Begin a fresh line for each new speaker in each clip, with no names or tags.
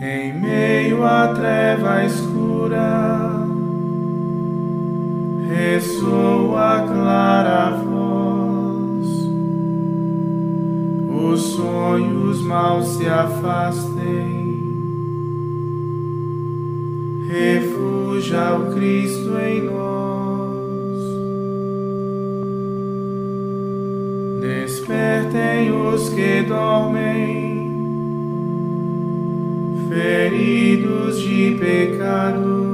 Em meio à treva escura, ressoa clara voz, os sonhos mal se afastem, refugia o Cristo em nós. Despertem os que dormem feridos de pecado.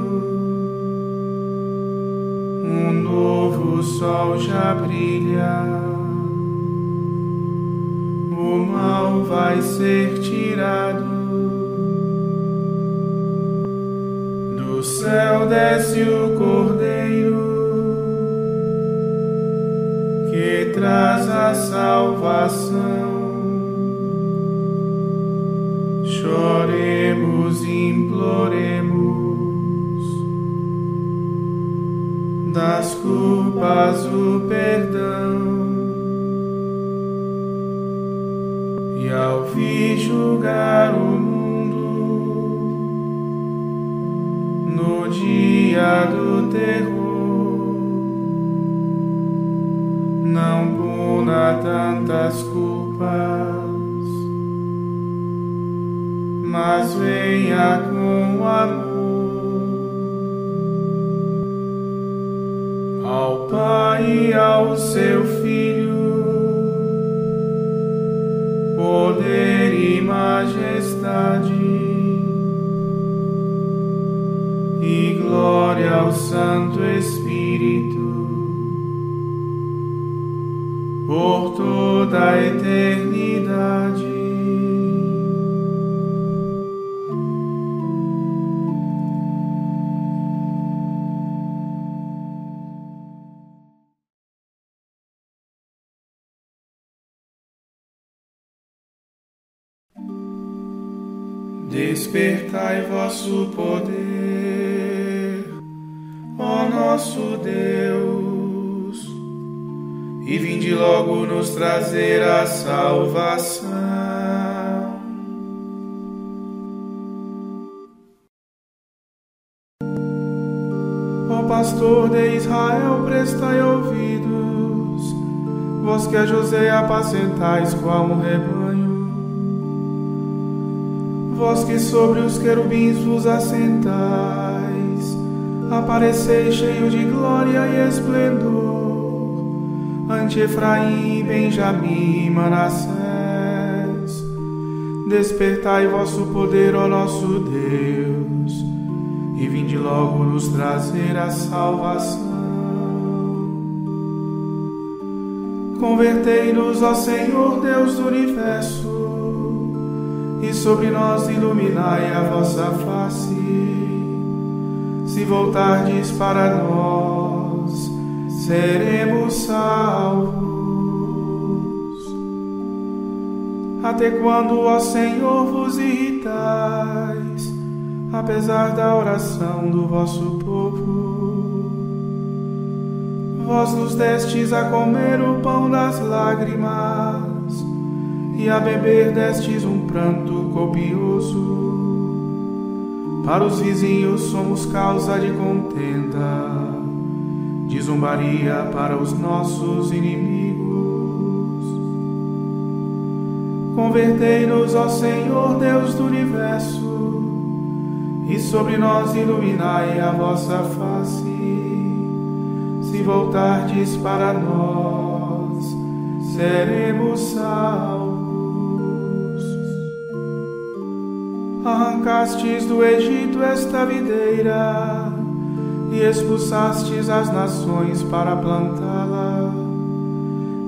Um novo sol já brilha, o mal vai ser tirado. Do céu desce o Cordeiro que traz a salvação. Choremos, imploremos das culpas o perdão. E ao vir julgar o mundo no dia do terror, não puna tantas culpas mas venha com amor ao Pai e ao seu Filho, poder e majestade, e glória ao Santo Espírito, por toda a eternidade. Despertai vosso poder, ó nosso Deus, e vinde logo nos trazer a salvação. Ó pastor de Israel, prestai ouvidos, vós que a José apacentais qual um rebanho Vós que sobre os querubins vos assentais, apareceis cheio de glória e esplendor, ante Efraim, Benjamim Manassés. Despertai vosso poder, ó nosso Deus, e vinde logo nos trazer a salvação. Convertei-nos, ó Senhor Deus do universo, e sobre nós iluminai a vossa face. Se voltardes para nós, seremos salvos. Até quando, ó Senhor, vos irritais, apesar da oração do vosso povo? Vós nos destes a comer o pão das lágrimas e a beber destes um pranto copioso. Para os vizinhos somos causa de contenda, de zombaria para os nossos inimigos. Convertei-nos, ó Senhor Deus do universo, e sobre nós iluminai a vossa face. Se voltardes para nós, seremos salvos. Arrancastes do Egito esta videira e expulsastes as nações para plantá-la.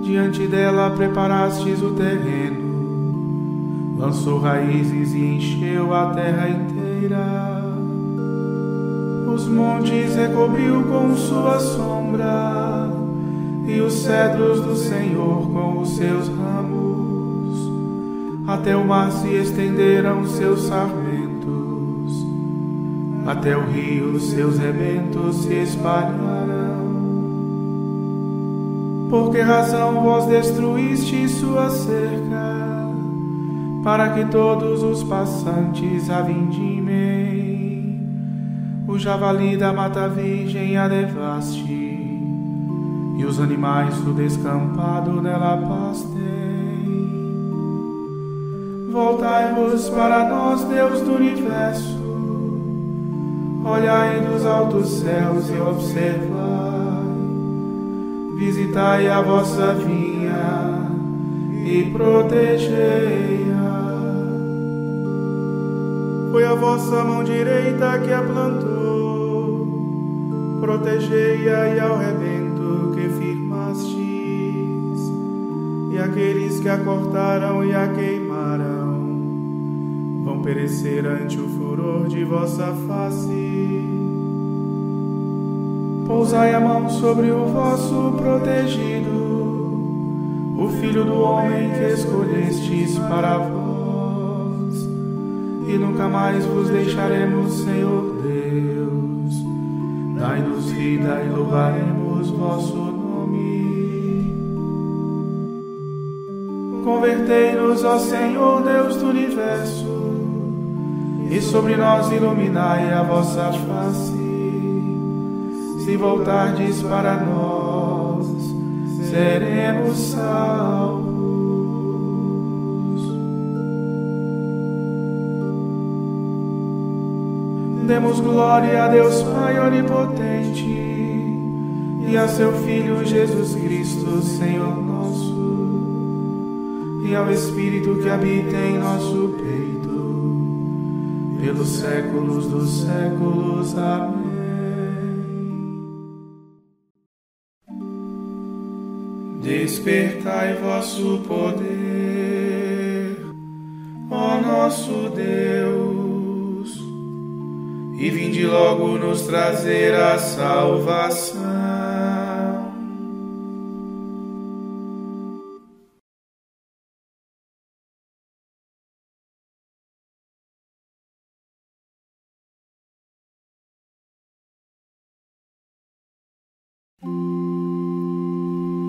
Diante dela preparastes o terreno, lançou raízes e encheu a terra inteira. Os montes recobriu com sua sombra, e os cedros do Senhor com os seus ramos. Até o mar se estenderam seus sarmentos, até o rio seus rebentos se espalharam. Por que razão vós destruíste sua cerca, para que todos os passantes a vindimem? o javali da mata virgem a devaste, e os animais do descampado nela pastem. Voltai-vos para nós, Deus do universo, olhai dos altos céus e observai, visitai a vossa vinha e protegei-a. Foi a vossa mão direita que a plantou, protegei-a e ao rebento que firmastes, e aqueles que a cortaram e a queimaram, perecer ante o furor de vossa face. Pousai a mão sobre o vosso protegido, o filho do homem que escolhestes para vós e nunca mais vos deixaremos, Senhor Deus. Dai-nos vida e louvaremos vosso nome. Convertei-nos, ó Senhor Deus do universo, e sobre nós iluminai a vossa face. Se voltardes para nós, seremos salvos. Demos glória a Deus Pai onipotente e a seu Filho Jesus Cristo, Senhor nosso, e ao Espírito que habita em nosso pelos séculos dos séculos. Amém. Despertai vosso poder, ó nosso Deus e vinde logo nos trazer a salvação.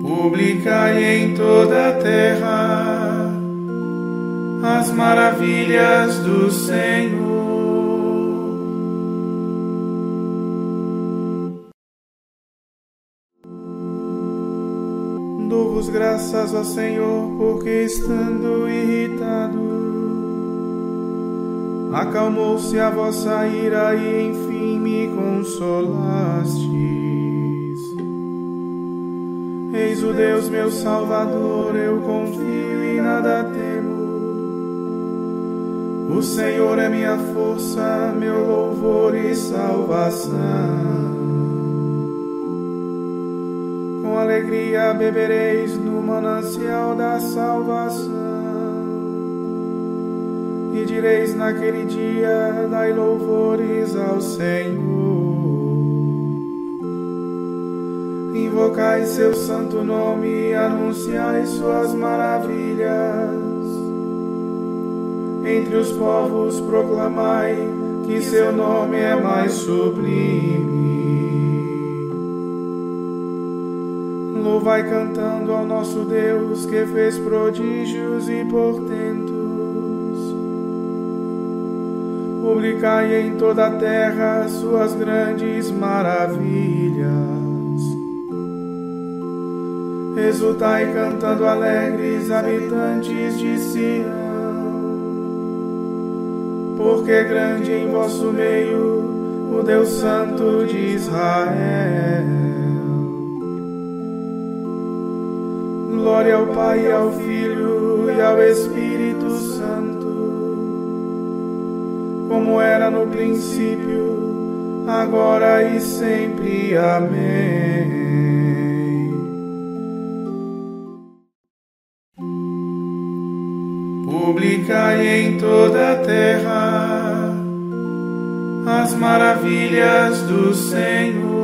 Publicai em toda a terra as maravilhas do Senhor. Dou-vos graças, ó Senhor, porque estando irritado, acalmou-se a vossa ira e enfim me consolastes. Eis o Deus meu Salvador, eu confio e nada temo. O Senhor é minha força, meu louvor e salvação alegria bebereis no manancial da salvação. E direis naquele dia: Dai louvores ao Senhor. Invocai seu santo nome e anunciai suas maravilhas. Entre os povos proclamai que seu nome é mais sublime. Louvai cantando ao nosso Deus que fez prodígios e portentos. Publicai em toda a terra suas grandes maravilhas. Exultai cantando alegres, habitantes de Sião, porque grande em vosso meio o Deus Santo de Israel. Glória ao Pai, ao Filho e ao Espírito Santo, como era no princípio, agora e sempre. Amém. Em toda a terra as maravilhas do Senhor.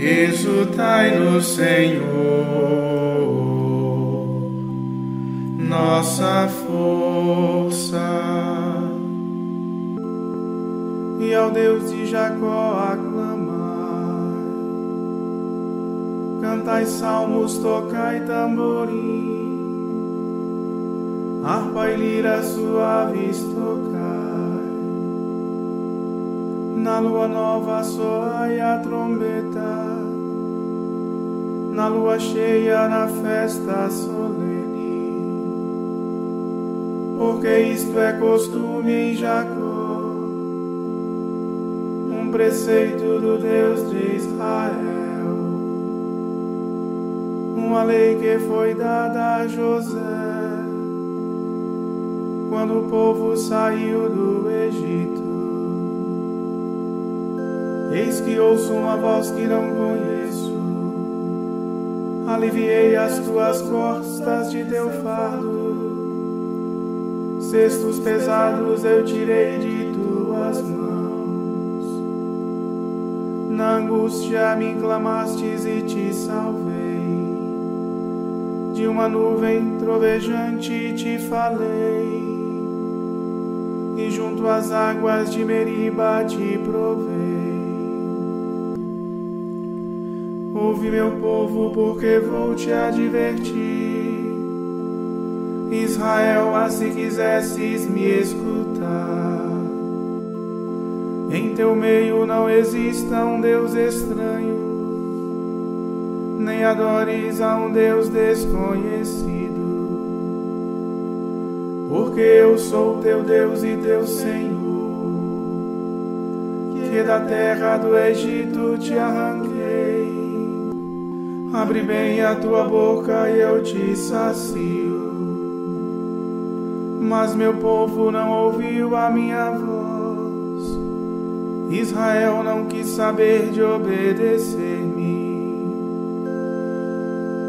Exultai no Senhor, nossa força. E ao Deus de Jacó aclamai, cantai salmos, tocai tamborim, harpa e lira suaves tocai. Na lua nova soai a trombeta, na lua cheia, na festa solene. Porque isto é costume em Jacó, um preceito do Deus de Israel, uma lei que foi dada a José, quando o povo saiu do Egito. Eis que ouço uma voz que não conheço. Aliviei as tuas costas de teu fardo. Cestos pesados eu tirei de tuas mãos. Na angústia me clamastes e te salvei. De uma nuvem trovejante te falei. E junto às águas de Meriba te provei. Ouve, meu povo, porque vou te advertir. Israel, se quisesses me escutar. Em teu meio não exista um Deus estranho, nem adores a um Deus desconhecido. Porque eu sou teu Deus e teu Senhor, que da terra do Egito te arranquei Abre bem a tua boca e eu te sacio. Mas meu povo não ouviu a minha voz. Israel não quis saber de obedecer-me.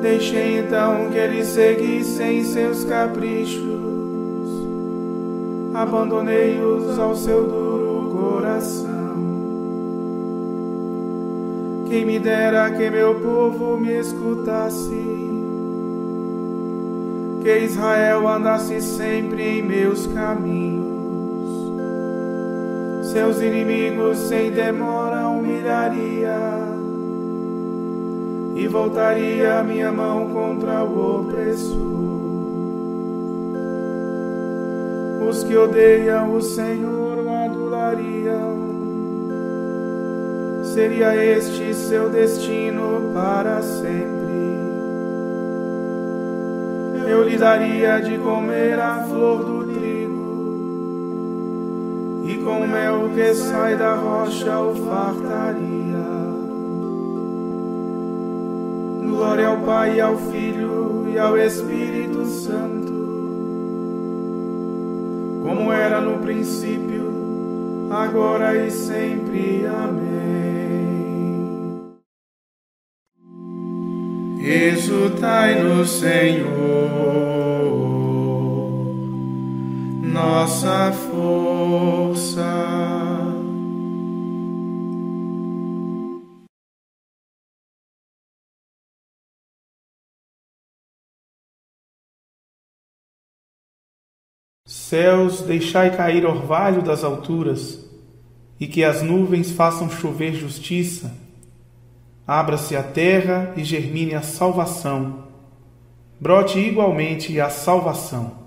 Deixei então que eles seguissem seus caprichos. Abandonei-os ao seu duro coração. Quem me dera que meu povo me escutasse, que Israel andasse sempre em meus caminhos. Seus inimigos sem demora humilharia e voltaria minha mão contra o opressor. Os que odeiam o Senhor o adulariam seria este seu destino para sempre. Eu lhe daria de comer a flor do trigo, e com mel que sai da rocha o fartaria. Glória ao Pai, ao Filho e ao Espírito Santo, como era no princípio, agora e sempre. Amém. Exultai no Senhor, nossa força. Céus, deixai cair orvalho das alturas, e que as nuvens façam chover justiça Abra-se a terra e germine a salvação. Brote igualmente a salvação.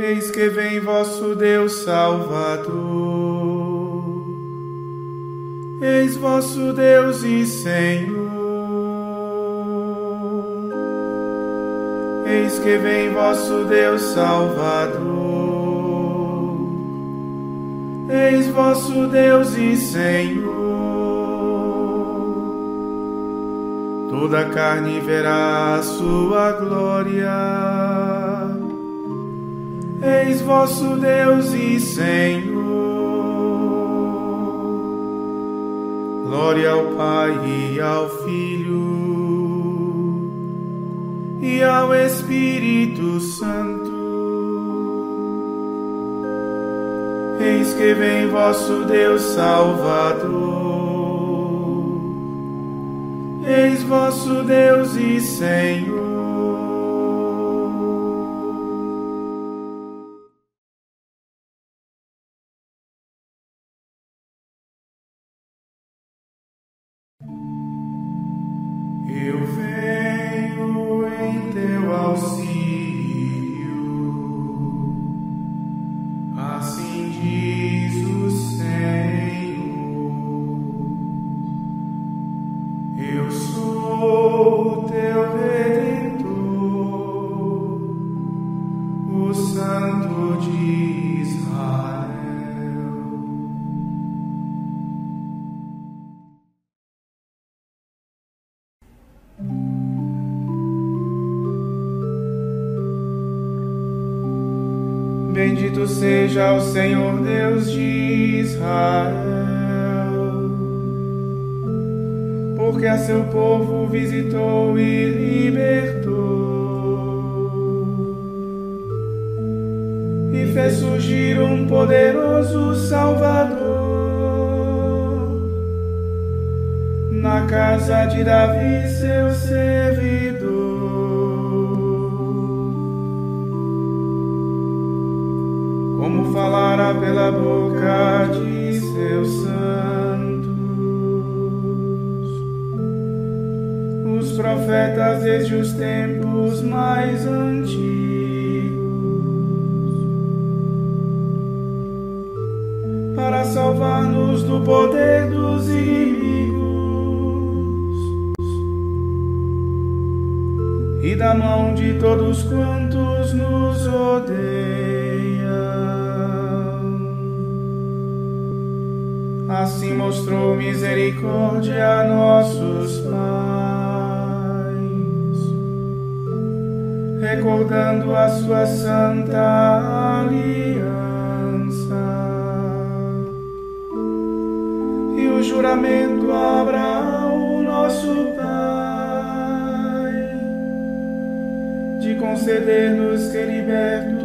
Eis que vem vosso Deus Salvador eis vosso Deus e Senhor. Eis que vem vosso Deus Salvador. Eis vosso Deus e Senhor. Toda a carne verá a sua glória. Eis vosso Deus e Senhor. Glória ao Pai e ao Filho e ao Espírito Santo. Eis que vem vosso Deus Salvador. Eis vosso Deus e Senhor. Bendito seja o Senhor Deus de Israel, porque a seu povo visitou e libertou, e fez surgir um poderoso Salvador na casa de Davi, seu servidor. Como falara pela boca de seus santos. Os profetas desde os tempos mais antigos, para salvar-nos do poder dos inimigos e da mão de todos quantos nos odeiam. Assim mostrou misericórdia a nossos pais, recordando a sua santa aliança. E o juramento a Abraão, nosso pai, de conceder-nos que libertos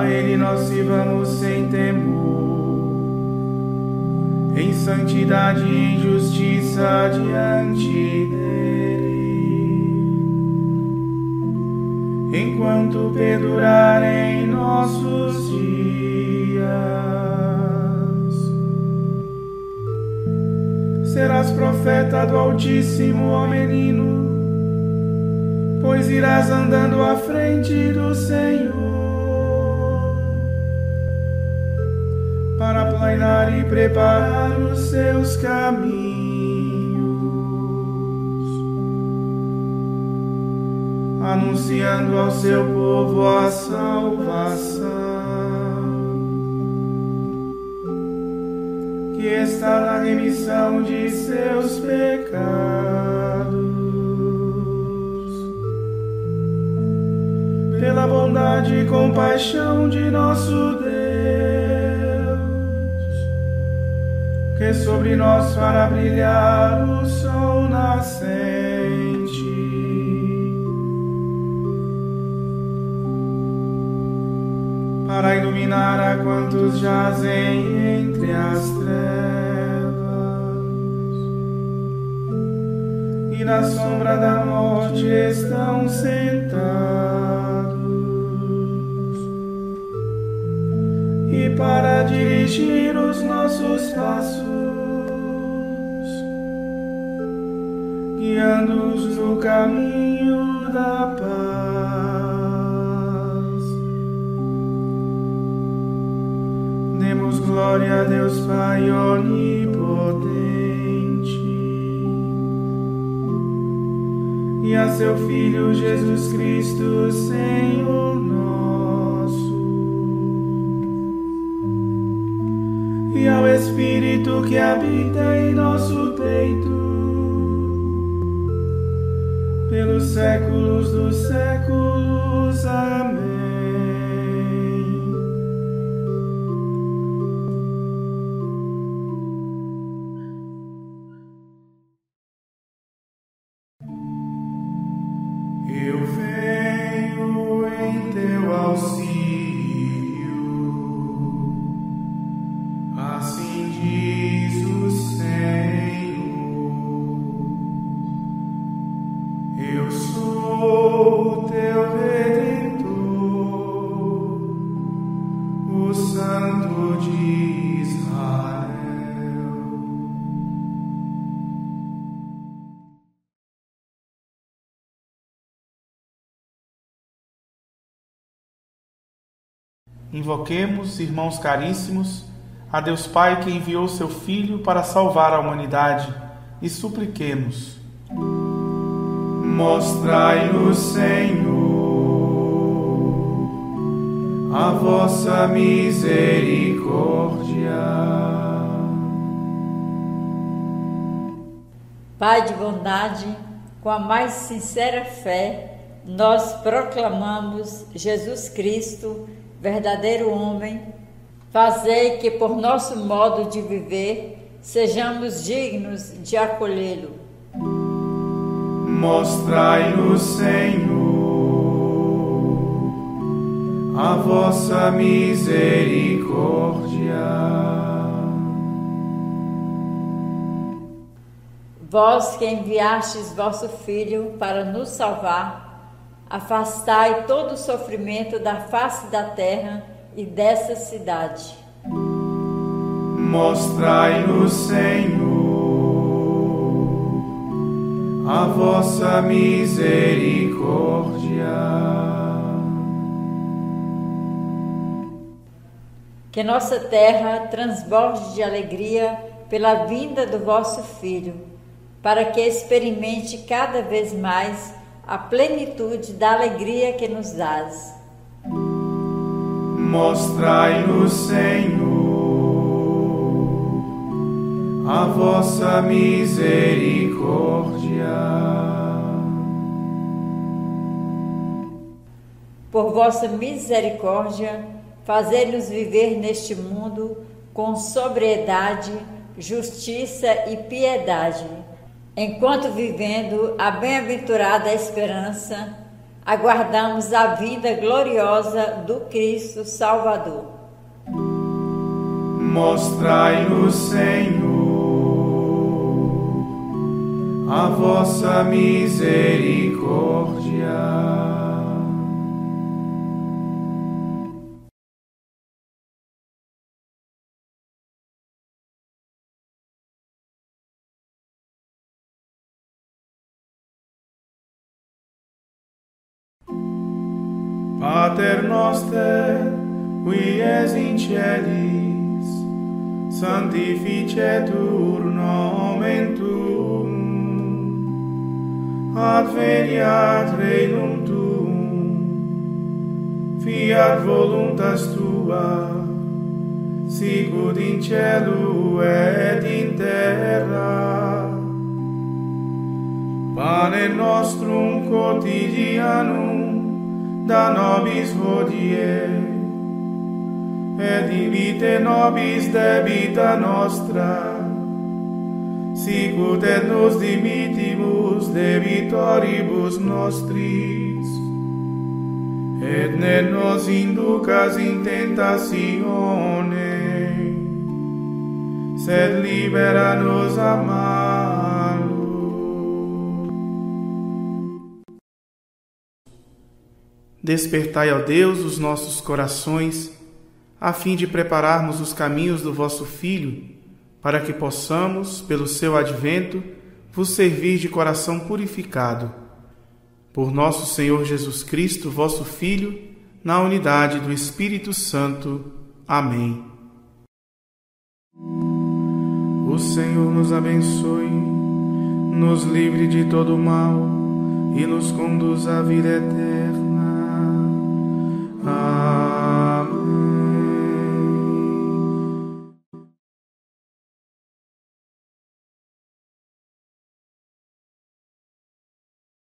a Ele nós sirvamos sem temor, em santidade e justiça diante dEle, enquanto perdurarem nossos dias. Serás profeta do Altíssimo, ó menino, pois irás andando à frente do Senhor e preparar os seus caminhos, anunciando ao seu povo a salvação. Que está na remissão de seus pecados, pela bondade e compaixão de nosso Deus sobre nós fará brilhar o sol nascente. Para iluminar a quantos jazem entre as trevas e na sombra da morte estão sentados, para dirigir os nossos passos, guiando-os no caminho da paz. Demos glória a Deus Pai onipotente e a seu Filho Jesus Cristo, Senhor. Espírito que habita em nosso peito, pelos séculos dos séculos. Amém.
Invoquemos, irmãos caríssimos, a Deus Pai que enviou seu Filho para salvar a humanidade e supliquemos.
Mostrai-nos, Senhor, a vossa misericórdia.
Pai de bondade, com a mais sincera fé, nós proclamamos Jesus Cristo verdadeiro homem, fazei que por nosso modo de viver sejamos dignos de acolhê-lo.
Mostrai-nos, Senhor, a vossa misericórdia.
Vós que enviastes vosso Filho para nos salvar, Afastai todo o sofrimento da face da terra e dessa cidade.
Mostrai-nos, Senhor, a vossa misericórdia.
Que nossa terra transborde de alegria pela vinda do vosso Filho, para que experimente cada vez mais a plenitude da alegria que nos dás.
Mostrai-nos, Senhor, a vossa misericórdia.
Por vossa misericórdia, fazei-nos viver neste mundo com sobriedade, justiça e piedade Enquanto vivendo a bem-aventurada esperança, aguardamos a vinda gloriosa do Cristo Salvador.
Mostrai-nos, Senhor, a vossa misericórdia. Pater noster, qui es in celis, sanctificetur nomen tuum, adveniat regnum tuum, fiat voluntas tua, sicut in celu et in terra. Panem nostrum quotidianum da nobis hodie, et ibite nobis debita nostra, sicut et nos dimitimus debitoribus nostris, et ne nos inducas in tentatione, sed libera nos amare,
Despertai, ó Deus, os nossos corações, a fim de prepararmos os caminhos do vosso Filho, para que possamos, pelo seu advento, vos servir de coração purificado. Por nosso Senhor Jesus Cristo, vosso Filho, na unidade do Espírito Santo. Amém.
O Senhor nos abençoe, nos livre de todo mal e nos conduz à vida eterna Ah.